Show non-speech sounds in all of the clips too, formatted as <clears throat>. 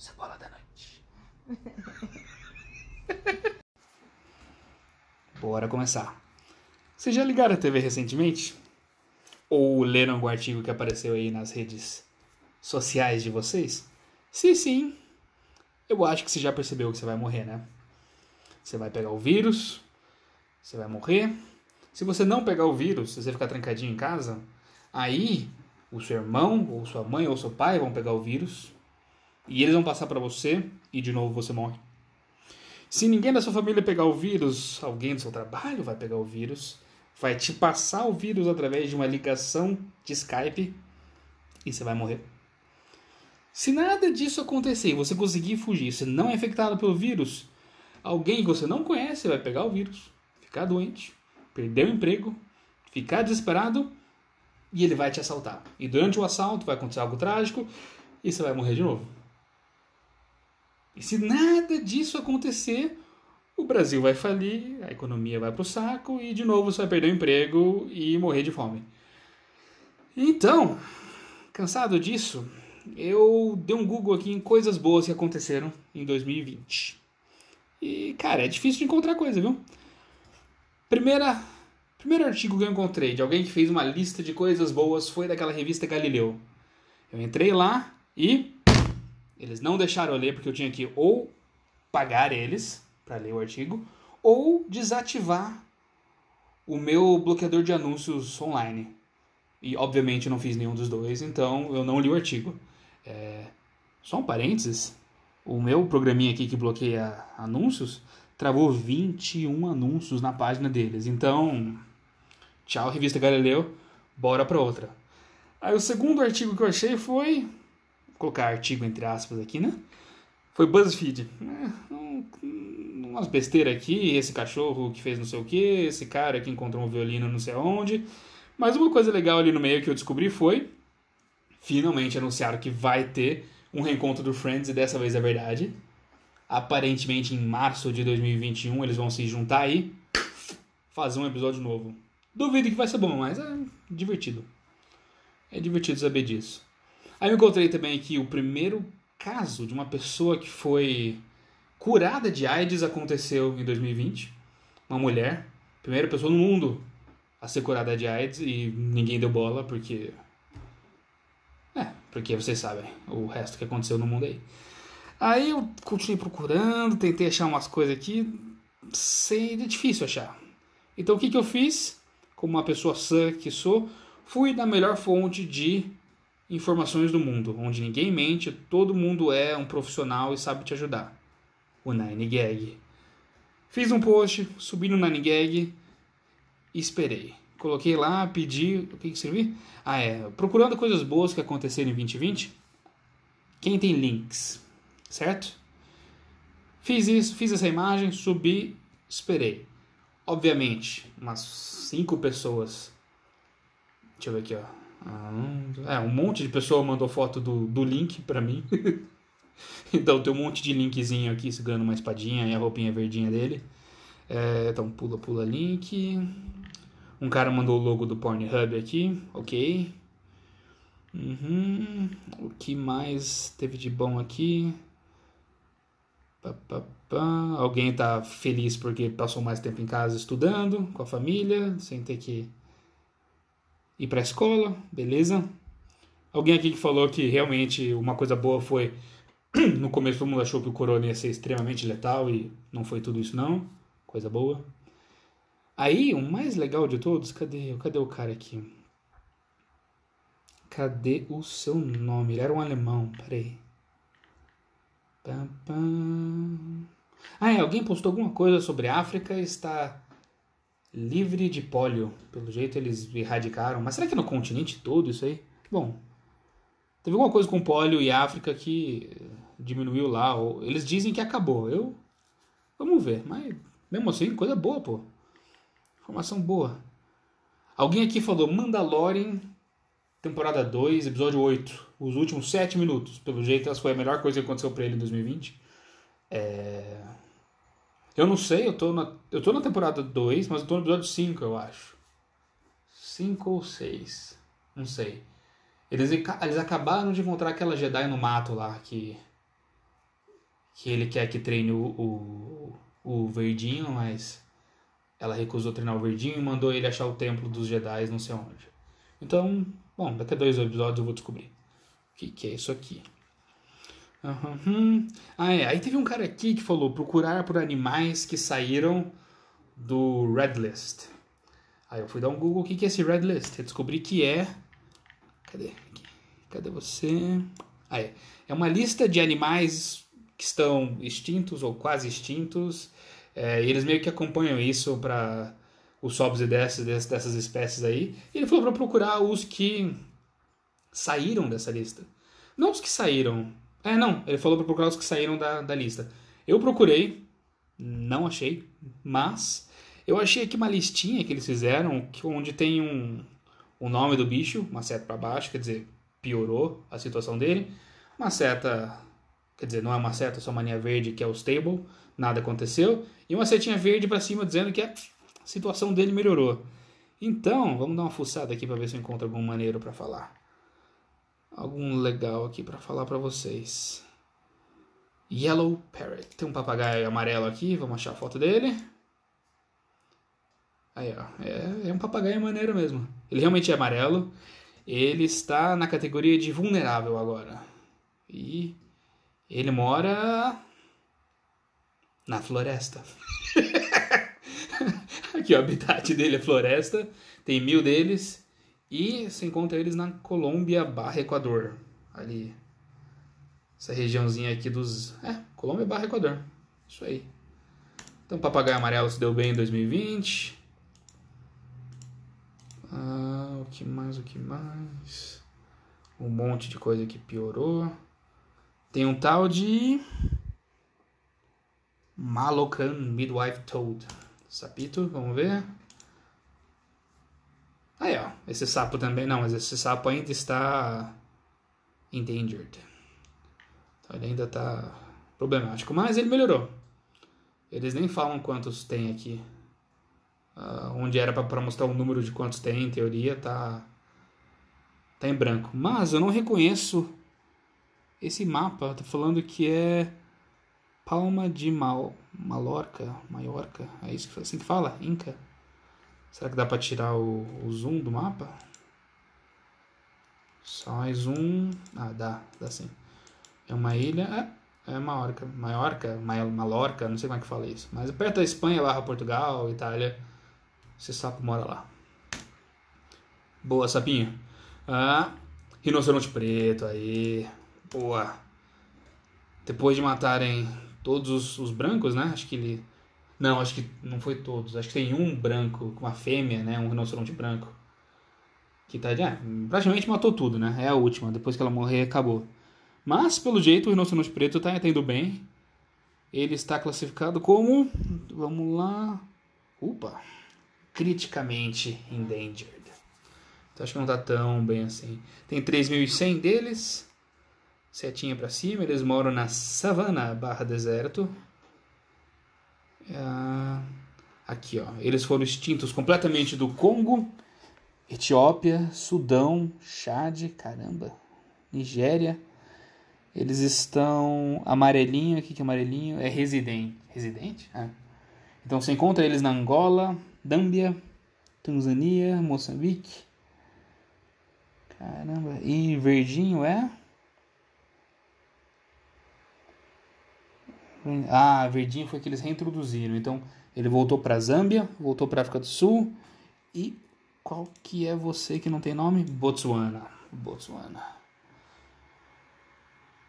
Cebola da noite. <laughs> Bora começar. Vocês já ligaram a TV recentemente? Ou leram algum artigo que apareceu aí nas redes sociais de vocês? Se sim, eu acho que você já percebeu que você vai morrer, né? Você vai pegar o vírus, você vai morrer. Se você não pegar o vírus, se você ficar trancadinho em casa, aí o seu irmão, ou sua mãe, ou seu pai vão pegar o vírus e eles vão passar para você e de novo você morre. Se ninguém da sua família pegar o vírus, alguém do seu trabalho vai pegar o vírus, vai te passar o vírus através de uma ligação de Skype e você vai morrer. Se nada disso acontecer e você conseguir fugir, você não é infectado pelo vírus, alguém que você não conhece vai pegar o vírus, ficar doente, perder o emprego, ficar desesperado e ele vai te assaltar. E durante o assalto vai acontecer algo trágico e você vai morrer de novo. E se nada disso acontecer, o Brasil vai falir, a economia vai para o saco e de novo você vai perder o emprego e morrer de fome. Então, cansado disso, eu dei um Google aqui em coisas boas que aconteceram em 2020. E, cara, é difícil de encontrar coisa, viu? Primeira, primeiro artigo que eu encontrei de alguém que fez uma lista de coisas boas foi daquela revista Galileu. Eu entrei lá e eles não deixaram eu ler porque eu tinha que ou pagar eles para ler o artigo ou desativar o meu bloqueador de anúncios online. E obviamente eu não fiz nenhum dos dois, então eu não li o artigo. É... Só um parênteses: o meu programinha aqui que bloqueia anúncios travou 21 anúncios na página deles. Então, tchau, revista Galileu, bora para outra. Aí o segundo artigo que eu achei foi. Colocar artigo entre aspas aqui, né? Foi BuzzFeed. É, um, umas besteiras aqui, esse cachorro que fez não sei o que, esse cara que encontrou um violino não sei onde. Mas uma coisa legal ali no meio que eu descobri foi. Finalmente anunciaram que vai ter um reencontro do Friends e dessa vez é verdade. Aparentemente em março de 2021 eles vão se juntar aí fazer um episódio novo. Duvido que vai ser bom, mas é divertido. É divertido saber disso. Aí eu encontrei também aqui o primeiro caso de uma pessoa que foi curada de AIDS aconteceu em 2020. Uma mulher, primeira pessoa no mundo a ser curada de AIDS e ninguém deu bola porque é, porque vocês sabem o resto que aconteceu no mundo aí. Aí eu continuei procurando, tentei achar umas coisas aqui, sem, é difícil achar. Então o que, que eu fiz? Como uma pessoa sã que sou, fui na melhor fonte de informações do mundo, onde ninguém mente, todo mundo é um profissional e sabe te ajudar. O Nine Gag. Fiz um post, subi no Nine Gag e esperei. Coloquei lá, pedi. O que, que escrevi? Ah, é. Procurando coisas boas que aconteceram em 2020. Quem tem links, certo? Fiz isso, fiz essa imagem, subi, esperei. Obviamente, umas cinco pessoas. Deixa eu ver aqui, ó. É, um monte de pessoa mandou foto do, do link pra mim. <laughs> então tem um monte de linkzinho aqui segurando uma espadinha e a roupinha verdinha dele. É, então pula, pula link. Um cara mandou o logo do Pornhub aqui, ok. Uhum. O que mais teve de bom aqui? Pá, pá, pá. Alguém tá feliz porque passou mais tempo em casa estudando com a família, sem ter que ir para a escola, beleza? Alguém aqui que falou que realmente uma coisa boa foi <clears throat> no começo todo mundo achou que o corona ia ser extremamente letal e não foi tudo isso não, coisa boa. Aí, o mais legal de todos, cadê, cadê o cara aqui? Cadê o seu nome? Ele era um alemão, peraí. Ah, é, alguém postou alguma coisa sobre África está livre de pólio. Pelo jeito eles erradicaram. Mas será que é no continente todo isso aí? Bom, teve alguma coisa com pólio e África que diminuiu lá. Ou eles dizem que acabou. Eu. Vamos ver. Mas mesmo assim, coisa boa, pô. Informação boa. Alguém aqui falou Mandalorian, temporada 2, episódio 8. Os últimos 7 minutos. Pelo jeito, essa foi a melhor coisa que aconteceu pra ele em 2020. É... Eu não sei, eu tô na, eu tô na temporada 2, mas eu tô no episódio 5, eu acho. 5 ou 6. Não sei. Eles, eles acabaram de encontrar aquela Jedi no mato lá que que ele quer que treine o, o, o Verdinho, mas ela recusou treinar o Verdinho e mandou ele achar o templo dos Jedi não sei onde. Então, bom, daqui a dois episódios eu vou descobrir o que, que é isso aqui. Uhum. Ah, é. Aí teve um cara aqui que falou procurar por animais que saíram do Red List. Aí eu fui dar um Google, o que, é esse Red List? Eu descobri que é... Cadê? Cadê você? Ah, é. É uma lista de animais que estão extintos ou quase extintos. É, e eles meio que acompanham isso para os sobes e desces dessas espécies aí. E ele falou para procurar os que saíram dessa lista. Não os que saíram. É, não. Ele falou para procurar os que saíram da, da lista. Eu procurei, não achei, mas eu achei aqui uma listinha que eles fizeram onde tem um, o nome do bicho, uma seta para baixo, quer dizer, piorou a situação dele. Uma seta, quer dizer, não é uma seta, só uma linha verde que é o stable, nada aconteceu. E uma setinha verde para cima dizendo que a situação dele melhorou. Então, vamos dar uma fuçada aqui para ver se eu encontro algum maneiro para falar. Algum legal aqui para falar para vocês. Yellow Parrot. Tem um papagaio amarelo aqui, vamos achar a foto dele. Aí, ó. É, é um papagaio maneiro mesmo. Ele realmente é amarelo. Ele está na categoria de vulnerável agora. E ele mora na floresta. <laughs> Aqui o habitat dele é floresta. Tem mil deles. E se encontra eles na Colômbia barra Equador. Ali. Essa regiãozinha aqui dos. É, Colômbia barra Equador. Isso aí. Então, papagaio amarelo se deu bem em 2020. Ah, o que mais, o que mais? Um monte de coisa que piorou. Tem um tal de. Malocan Midwife Toad. Sapito, vamos ver. Aí, ó. Esse sapo também. Não, mas esse sapo ainda está. Endangered. Então ele ainda está problemático. Mas ele melhorou. Eles nem falam quantos tem aqui. Uh, onde era para mostrar o número de quantos tem, em teoria, tá, tá em branco. Mas eu não reconheço esse mapa. Tá falando que é Palma de Mal, Malorca, Maiorca, é isso que assim que fala, Inca. Será que dá para tirar o, o, zoom do mapa? Só mais um, ah, dá, dá sim. É uma ilha, é, é Maiorca, Maiorca, Malorca, não sei como é que fala isso. Mas perto da Espanha, barra Portugal, Itália. Esse sapo mora lá. Boa, sapinho. Ah, rinoceronte preto, aí. Boa. Depois de matarem todos os, os, brancos, né? Acho que ele. Não, acho que não foi todos. Acho que tem um branco, uma fêmea, né? Um rinoceronte branco. Que tá. É, praticamente matou tudo, né? É a última. Depois que ela morrer, acabou. Mas, pelo jeito, o rinoceronte preto tá indo bem. Ele está classificado como. Vamos lá. Upa! criticamente endangered. Então acho que não tá tão bem assim. Tem 3.100 deles, setinha para cima, eles moram na savana barra deserto. Uh, aqui, ó. Eles foram extintos completamente do Congo, Etiópia, Sudão, Chad, caramba, Nigéria. Eles estão amarelinho, aqui que é amarelinho, é residente. Residente? É. Então você encontra eles na Angola, Dâmbia, Tanzânia, Moçambique. Caramba, e verdinho é? Ah, verdinho foi que eles reintroduziram. Então, ele voltou para Zâmbia, voltou para África do Sul e qual que é você que não tem nome? Botsuana. Botsuana.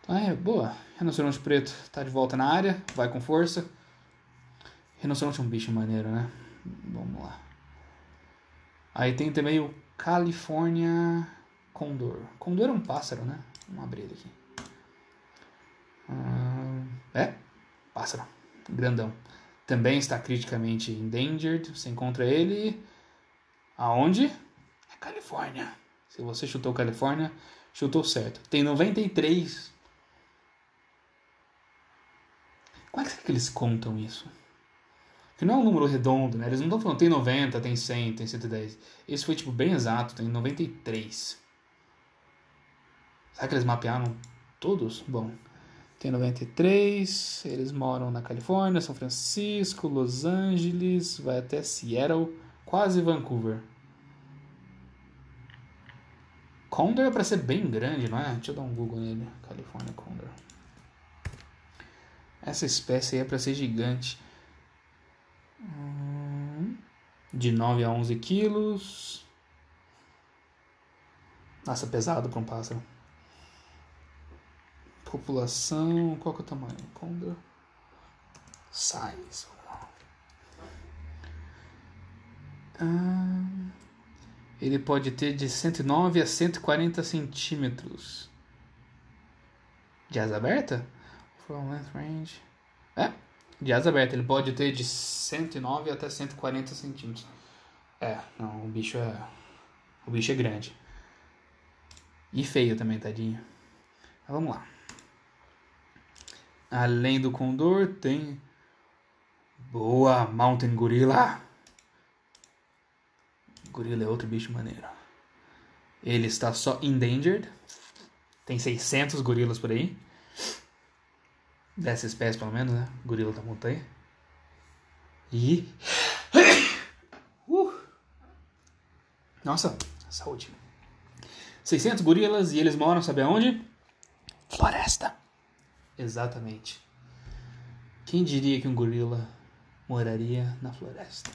Então é, boa. Rinoceronte preto tá de volta na área, vai com força. Rinoceronte é um bicho maneiro, né? Vamos lá. Aí tem também o California Condor. Condor é um pássaro, né? Vamos abrir ele aqui. Ah, é, pássaro. Grandão. Também está criticamente endangered. Você encontra ele aonde? É Califórnia. Se você chutou Califórnia, chutou certo. Tem 93. Como é que eles contam isso? Que não é um número redondo, né? Eles não estão falando tem 90, tem 100, tem 110. Esse foi tipo bem exato, tem 93. Será que eles mapearam todos? Bom, Tem 93. Eles moram na Califórnia, São Francisco, Los Angeles, vai até Seattle, quase Vancouver. Condor é para ser bem grande, não é? Deixa eu dar um Google nele. California Condor. Essa espécie aí é para ser gigante. Hum, de 9 a 11 quilos. Nossa, pesado para um pássaro. População. Qual que é o tamanho? Condor. Size. Ah, ele pode ter de 109 a 140 centímetros. De asa aberta? From length range. É, de asa aberta. Ele pode ter de 109 até 140 centímetros. É, não, o bicho é. O bicho é grande. E feio também, tadinho. Mas vamos lá. Além do condor, tem. Boa, Mountain Gorilla. Gorila é outro bicho maneiro. Ele está só endangered. Tem 600 gorilas por aí. Dessa espécie, pelo menos, né? Gorila da montanha. E. <coughs> Uh. Nossa, saúde. 600 gorilas e eles moram, sabe aonde? Floresta. Exatamente. Quem diria que um gorila moraria na floresta?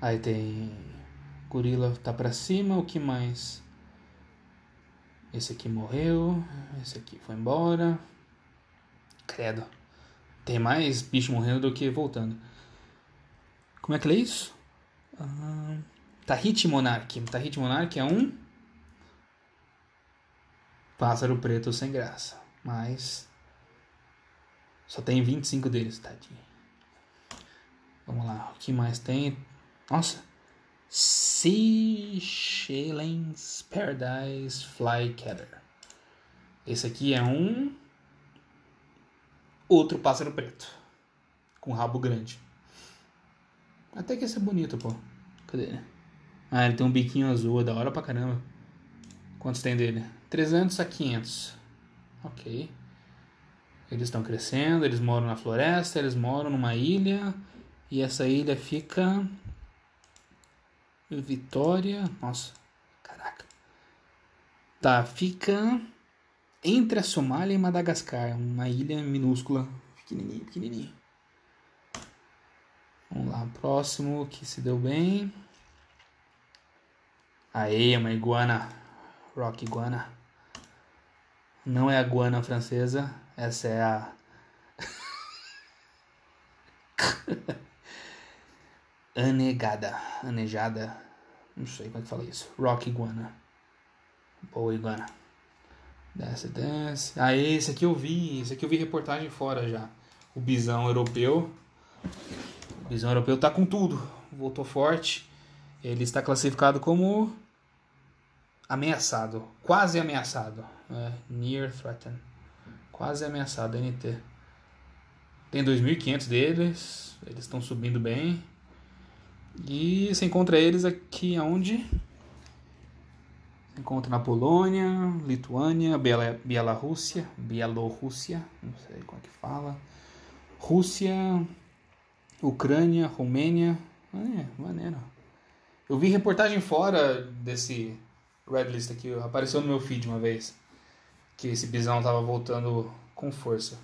Aí tem gorila tá para cima, o que mais? Esse aqui morreu, esse aqui foi embora. Credo. Tem mais bicho morrendo do que voltando. Como é que é isso? Ah, Tahiti Monarch. Tahiti Monarch é um pássaro preto sem graça. Mas só tem 25 deles, tadinho. Vamos lá, o que mais tem? Nossa. Seychelles Paradise Flycatter. Esse aqui é um outro pássaro preto com rabo grande. Até que esse é bonito, pô. Cadê Ah, ele tem um biquinho azul, é da hora pra caramba. Quantos tem dele? 300 a 500. Ok. Eles estão crescendo, eles moram na floresta, eles moram numa ilha. E essa ilha fica. Vitória. Nossa, caraca. Tá, fica entre a Somália e Madagascar. Uma ilha minúscula. Pequenininho, pequenininho. Vamos lá, próximo que se deu bem. Aê, uma iguana. Rock iguana. Não é a guana francesa, essa é a. <laughs> Anegada. Anejada. Não sei como é que fala isso. Rock iguana. Boa iguana. Desce, desce. Ah, esse aqui eu vi. Esse aqui eu vi reportagem fora já. O bisão europeu. O bisão europeu tá com tudo. Voltou forte. Ele está classificado como ameaçado. Quase ameaçado. É, near threatened. Quase ameaçado, NT. Tem 2.500 deles. Eles estão subindo bem. E você encontra eles aqui aonde? Você encontra na Polônia, Lituânia, Bielorrússia, Bielorrússia, não sei como é que fala. Rússia, Ucrânia, Romênia. É, maneiro. Eu vi reportagem fora desse Red List aqui, apareceu no meu feed uma vez que esse bisão tava voltando com força.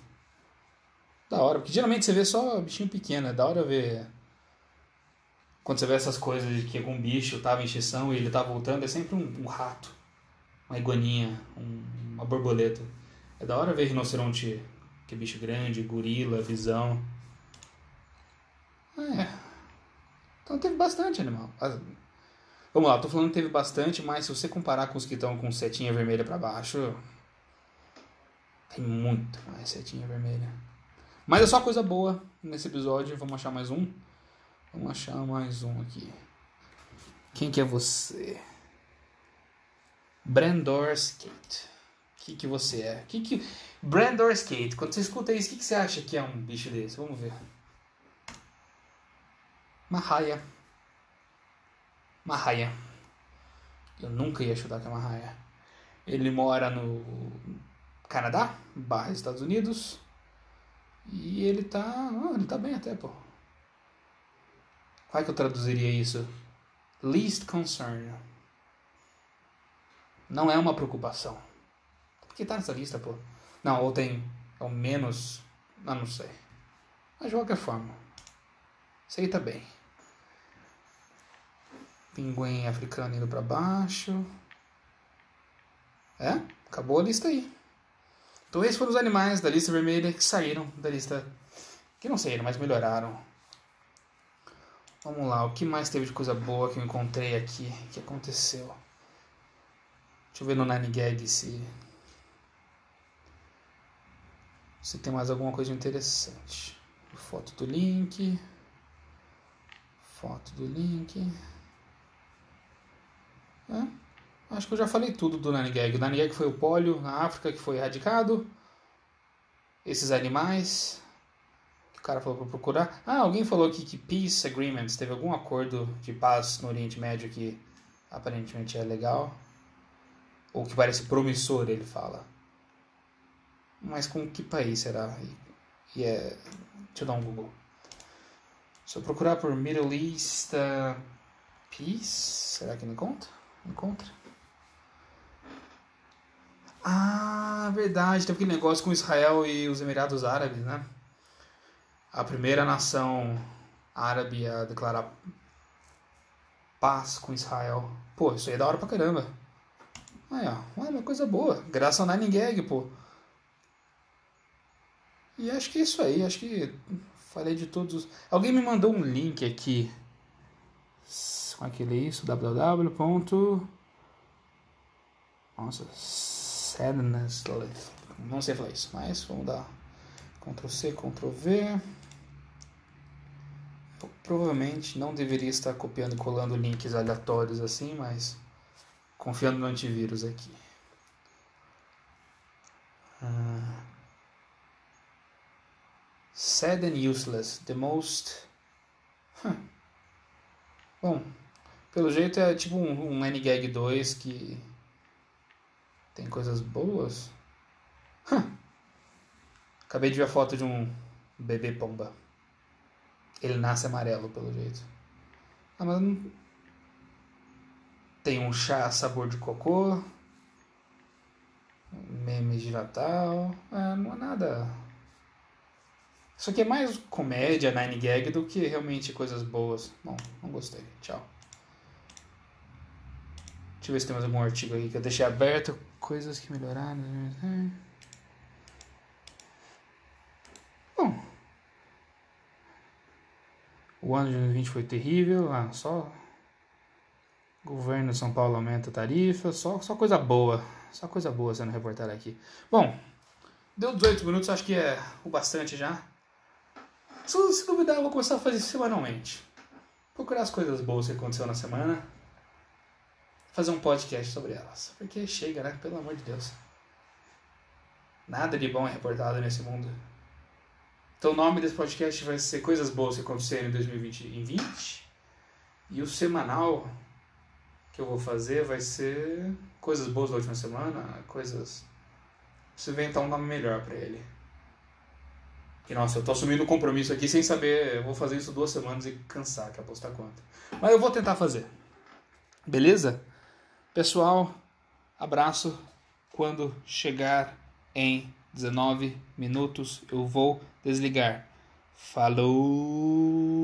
Da hora, porque geralmente você vê só bichinho pequeno, é da hora ver. Quando você vê essas coisas de que algum bicho tava em extinção e ele tá voltando, é sempre um, um rato, uma iguaninha, um, uma borboleta. É da hora ver rinoceronte, que é bicho grande, gorila, visão. É. Então teve bastante animal. Vamos lá, tô falando que teve bastante, mas se você comparar com os que estão com setinha vermelha para baixo, tem muito mais setinha vermelha. Mas é só coisa boa nesse episódio. Vamos achar mais um. Vamos achar mais um aqui. Quem que é você? Brandor Skate. O que, que você é? Que que... Brandor Skate. Quando você escuta isso, o que, que você acha que é um bicho desse? Vamos ver. Uma raia. Uma raia. Eu nunca ia chutar que é uma raia. Ele mora no Canadá barra Estados Unidos. E ele tá. Ah, ele tá bem até, pô. Como é que eu traduziria isso? Least concern. Não é uma preocupação. Que tá nessa lista, pô? Não, ou tem. É o menos. Não, não sei. Mas de qualquer forma. Isso aí tá bem. Pinguim africano indo para baixo. É, acabou a lista aí. Então esses foram os animais da lista vermelha que saíram da lista. Que não saíram, mas melhoraram. Vamos lá, o que mais teve de coisa boa que eu encontrei aqui? que aconteceu? Deixa eu ver no Nine Gag se. Se tem mais alguma coisa interessante. Foto do link. Foto do link. É, acho que eu já falei tudo do Nine Gag. O Nine Gag foi o pólio na África que foi erradicado. Esses animais. Que o cara falou para procurar. Ah, alguém falou aqui que Peace Agreements teve algum acordo de paz no Oriente Médio que aparentemente é legal. Ou que parece promissor, ele fala. Mas com que país será? E, e é. Deixa eu dar um Google. Se eu procurar por Middle East uh, Peace, será que me encontra? Encontra. Ah, verdade, teve aquele negócio com Israel e os Emirados Árabes, né? A primeira nação árabe a declarar paz com Israel. Pô, isso aí é da hora pra caramba. Aí, ó, uma coisa boa. Graças ao Nine pô. E acho que é isso aí, acho que falei de todos. Alguém me mandou um link aqui aquele é isso, www. Nossa, sadness. Não sei falar isso, mas vamos dar Ctrl C, Ctrl V. Provavelmente não deveria estar copiando e colando links aleatórios assim, mas confiando no antivírus aqui. Uh, sad and useless. The most. Huh. Bom, pelo jeito é tipo um, um N-Gag 2 que tem coisas boas. Acabei de ver a foto de um bebê pomba. Ele nasce amarelo, pelo jeito. Ah, mas não... Tem um chá sabor de cocô. Memes de Natal. Ah, não é nada. Isso aqui é mais comédia, nine gag, do que realmente coisas boas. Bom, não gostei. Tchau. Deixa eu ver se tem mais algum artigo aí que eu deixei aberto. Coisas que melhoraram. Bom. O ano de 2020 foi terrível. Ah, só. Governo de São Paulo aumenta a tarifa. Só, só coisa boa. Só coisa boa sendo reportada aqui. Bom. Deu 18 minutos, acho que é o bastante já. Se, se duvidar, eu vou começar a fazer semanalmente. Procurar as coisas boas que aconteceu na semana fazer um podcast sobre elas. Porque chega, né? Pelo amor de Deus. Nada de bom é reportado nesse mundo. Então o nome desse podcast vai ser Coisas Boas que aconteceram em 2020. E o semanal que eu vou fazer vai ser Coisas Boas da última semana, coisas. Preciso inventar um nome melhor para ele. E nossa, eu tô assumindo um compromisso aqui sem saber. Eu vou fazer isso duas semanas e cansar, que apostar quanto. Mas eu vou tentar fazer. Beleza? Pessoal, abraço. Quando chegar em 19 minutos, eu vou desligar. Falou!